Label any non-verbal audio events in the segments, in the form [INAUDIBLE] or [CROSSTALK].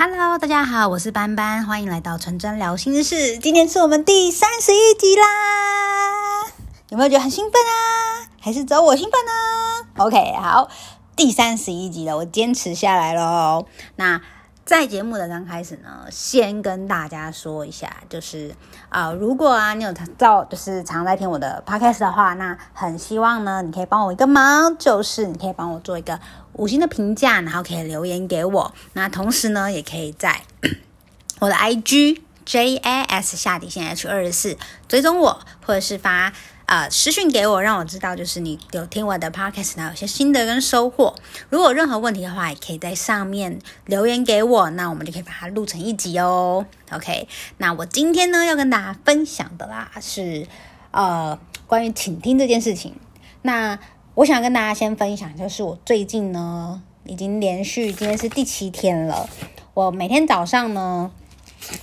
Hello，大家好，我是班班，欢迎来到纯真聊心事。今天是我们第三十一集啦，有没有觉得很兴奋啊？还是只有我兴奋呢？OK，好，第三十一集了，我坚持下来喽。那在节目的刚开始呢，先跟大家说一下，就是啊、如果啊你有照就是常在听我的 podcast 的话，那很希望呢，你可以帮我一个忙，就是你可以帮我做一个五星的评价，然后可以留言给我。那同时呢，也可以在 [COUGHS] 我的 IG JAS 下底线 H 二十四追踪我，或者是发。呃，私讯给我，让我知道就是你有听我的 podcast，然后有些心得跟收获。如果有任何问题的话，也可以在上面留言给我，那我们就可以把它录成一集哦。OK，那我今天呢要跟大家分享的啦是呃关于倾听这件事情。那我想跟大家先分享，就是我最近呢已经连续今天是第七天了，我每天早上呢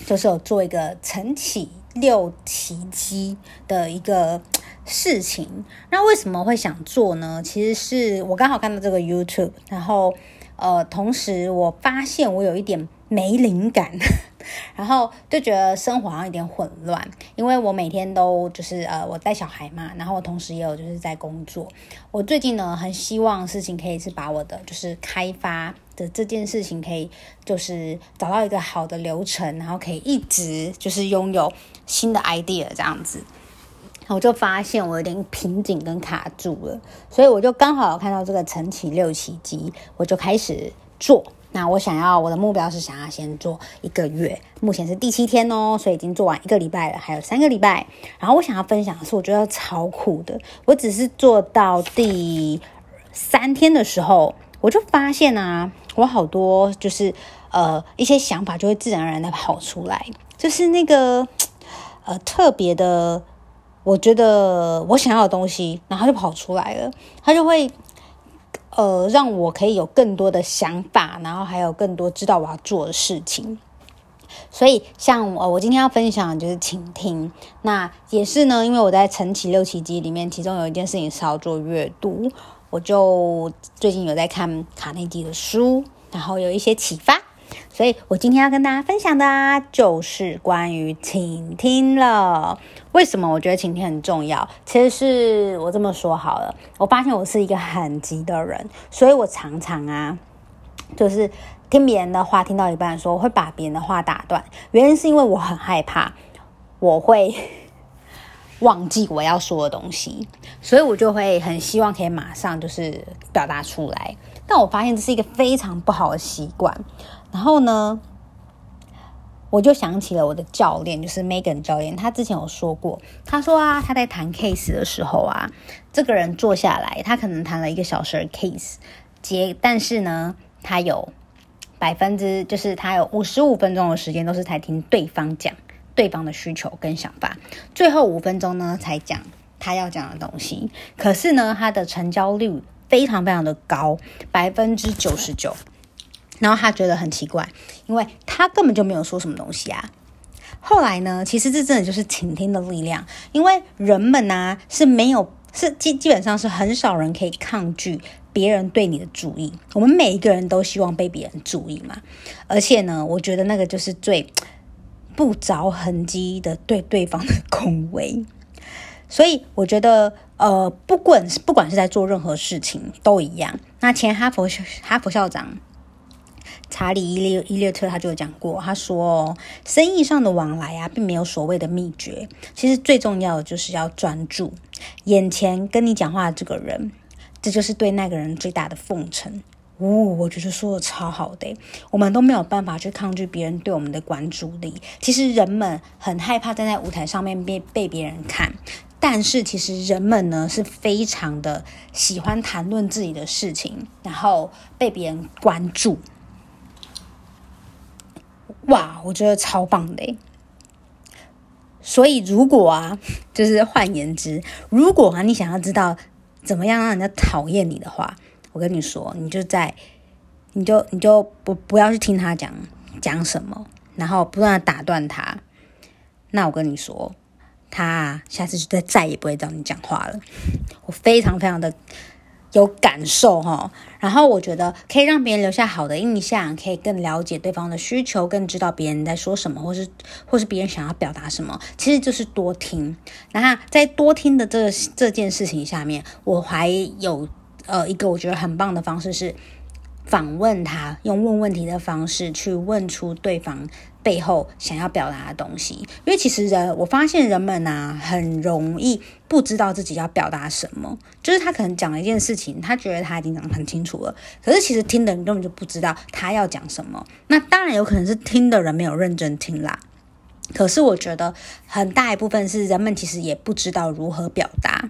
就是有做一个晨起六奇迹的一个。事情，那为什么会想做呢？其实是我刚好看到这个 YouTube，然后呃，同时我发现我有一点没灵感，[LAUGHS] 然后就觉得生活好像有点混乱，因为我每天都就是呃，我带小孩嘛，然后我同时也有就是在工作。我最近呢，很希望事情可以是把我的就是开发的这件事情可以就是找到一个好的流程，然后可以一直就是拥有新的 idea 这样子。我就发现我有点瓶颈跟卡住了，所以我就刚好看到这个晨起六奇迹，我就开始做。那我想要我的目标是想要先做一个月，目前是第七天哦，所以已经做完一个礼拜了，还有三个礼拜。然后我想要分享的是，我觉得超酷的。我只是做到第三天的时候，我就发现啊，我好多就是呃一些想法就会自然而然的跑出来，就是那个呃特别的。我觉得我想要的东西，然后就跑出来了，他就会呃让我可以有更多的想法，然后还有更多知道我要做的事情。所以像我，我今天要分享的就是倾听，那也是呢，因为我在晨起六奇迹里面，其中有一件事情是要做阅读，我就最近有在看卡内基的书，然后有一些启发。所以我今天要跟大家分享的啊，就是关于倾听了。为什么我觉得倾听很重要？其实是我这么说好了，我发现我是一个很急的人，所以我常常啊，就是听别人的话，听到一半的时候，我会把别人的话打断。原因是因为我很害怕我会 [LAUGHS] 忘记我要说的东西，所以我就会很希望可以马上就是表达出来。但我发现这是一个非常不好的习惯。然后呢，我就想起了我的教练，就是 Megan 教练，他之前有说过，他说啊，他在谈 case 的时候啊，这个人坐下来，他可能谈了一个小时的 case，结，但是呢，他有百分之，就是他有五十五分钟的时间都是在听对方讲对方的需求跟想法，最后五分钟呢才讲他要讲的东西。可是呢，他的成交率非常非常的高，百分之九十九。然后他觉得很奇怪，因为他根本就没有说什么东西啊。后来呢，其实这真的就是倾听的力量，因为人们呢、是没有是基基本上是很少人可以抗拒别人对你的注意。我们每一个人都希望被别人注意嘛，而且呢，我觉得那个就是最不着痕迹的对对方的 [LAUGHS] 恭维。所以我觉得，呃，不管是不管是在做任何事情都一样。那前哈佛哈佛校长。查理伊列伊列特他就有讲过，他说，生意上的往来啊，并没有所谓的秘诀，其实最重要的就是要专注眼前跟你讲话的这个人，这就是对那个人最大的奉承。哦，我觉得说的超好的，我们都没有办法去抗拒别人对我们的关注力。其实人们很害怕站在舞台上面被被别人看，但是其实人们呢是非常的喜欢谈论自己的事情，然后被别人关注。哇，我觉得超棒的！所以如果啊，就是换言之，如果啊，你想要知道怎么样让人家讨厌你的话，我跟你说，你就在，你就你就不不要去听他讲讲什么，然后不断的打断他。那我跟你说，他下次就再再也不会找你讲话了。我非常非常的有感受哈。然后我觉得可以让别人留下好的印象，可以更了解对方的需求，更知道别人在说什么，或是或是别人想要表达什么，其实就是多听。那在多听的这这件事情下面，我还有呃一个我觉得很棒的方式是。访问他，用问问题的方式去问出对方背后想要表达的东西。因为其实人，我发现人们啊，很容易不知道自己要表达什么。就是他可能讲了一件事情，他觉得他已经讲得很清楚了，可是其实听的人根本就不知道他要讲什么。那当然有可能是听的人没有认真听啦。可是我觉得很大一部分是人们其实也不知道如何表达。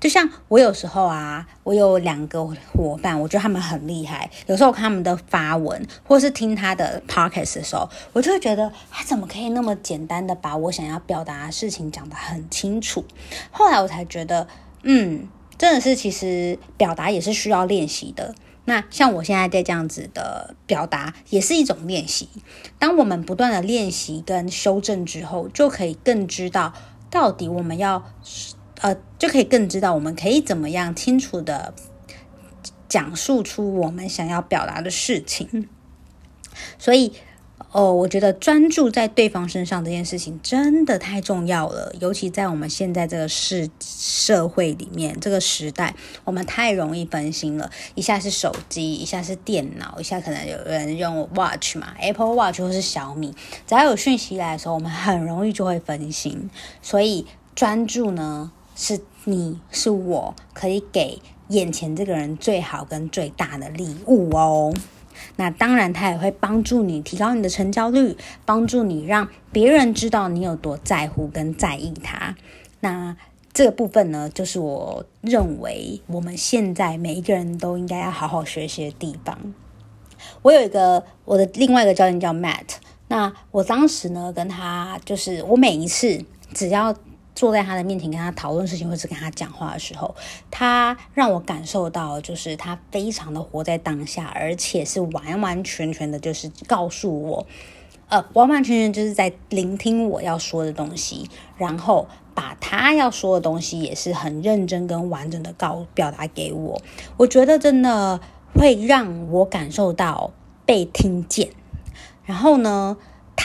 就像我有时候啊，我有两个伙伴，我觉得他们很厉害。有时候我看他们的发文，或是听他的 podcast 的时候，我就会觉得他怎么可以那么简单的把我想要表达的事情讲得很清楚。后来我才觉得，嗯，真的是其实表达也是需要练习的。那像我现在在这样子的表达，也是一种练习。当我们不断的练习跟修正之后，就可以更知道到底我们要。呃，就可以更知道我们可以怎么样清楚的讲述出我们想要表达的事情。所以，哦，我觉得专注在对方身上这件事情真的太重要了，尤其在我们现在这个世社会里面，这个时代，我们太容易分心了。一下是手机，一下是电脑，一下可能有人用 Watch 嘛，Apple Watch 或是小米，只要有讯息来的时候，我们很容易就会分心。所以，专注呢，是你是我可以给眼前这个人最好跟最大的礼物哦。那当然，他也会帮助你提高你的成交率，帮助你让别人知道你有多在乎跟在意他。那这个部分呢，就是我认为我们现在每一个人都应该要好好学习的地方。我有一个我的另外一个教练叫 Matt，那我当时呢跟他就是我每一次只要。坐在他的面前跟他讨论事情，或是跟他讲话的时候，他让我感受到，就是他非常的活在当下，而且是完完全全的，就是告诉我，呃，完完全全就是在聆听我要说的东西，然后把他要说的东西也是很认真跟完整的告表达给我。我觉得真的会让我感受到被听见，然后呢，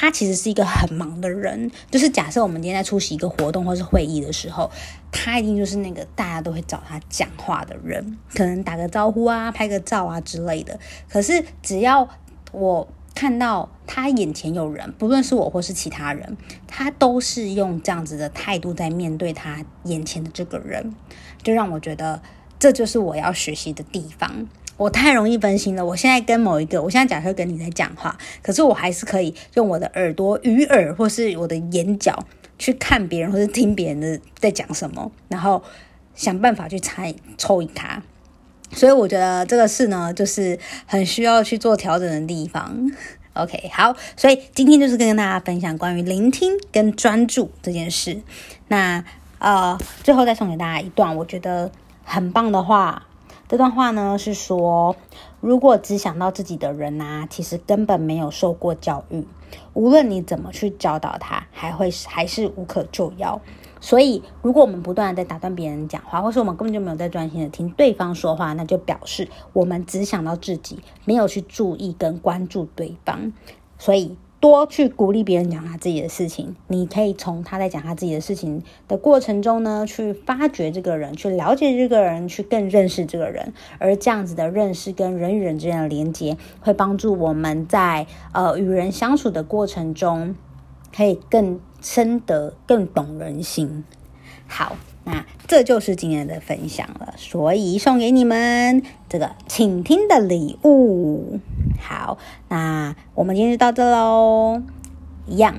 他其实是一个很忙的人，就是假设我们今天在出席一个活动或是会议的时候，他一定就是那个大家都会找他讲话的人，可能打个招呼啊、拍个照啊之类的。可是只要我看到他眼前有人，不论是我或是其他人，他都是用这样子的态度在面对他眼前的这个人，就让我觉得这就是我要学习的地方。我太容易分心了。我现在跟某一个，我现在假设跟你在讲话，可是我还是可以用我的耳朵、鱼耳，或是我的眼角去看别人，或是听别人的在讲什么，然后想办法去猜抽引他。所以我觉得这个事呢，就是很需要去做调整的地方。[LAUGHS] OK，好，所以今天就是跟大家分享关于聆听跟专注这件事。那呃，最后再送给大家一段我觉得很棒的话。这段话呢是说，如果只想到自己的人呐、啊，其实根本没有受过教育，无论你怎么去教导他，还会还是无可救药。所以，如果我们不断的在打断别人讲话，或是我们根本就没有在专心的听对方说话，那就表示我们只想到自己，没有去注意跟关注对方。所以。多去鼓励别人讲他自己的事情，你可以从他在讲他自己的事情的过程中呢，去发掘这个人，去了解这个人，去更认识这个人。而这样子的认识跟人与人之间的连接，会帮助我们在呃与人相处的过程中，可以更深得、更懂人心。好。那这就是今天的分享了，所以送给你们这个倾听的礼物。好，那我们今天就到这喽。一样，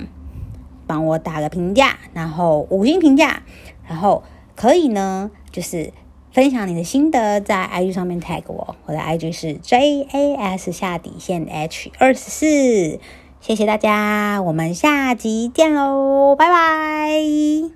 帮我打个评价，然后五星评价，然后可以呢，就是分享你的心得，在 IG 上面 tag 我，我的 IG 是 JAS 下底线 H 二十四。谢谢大家，我们下集见喽，拜拜。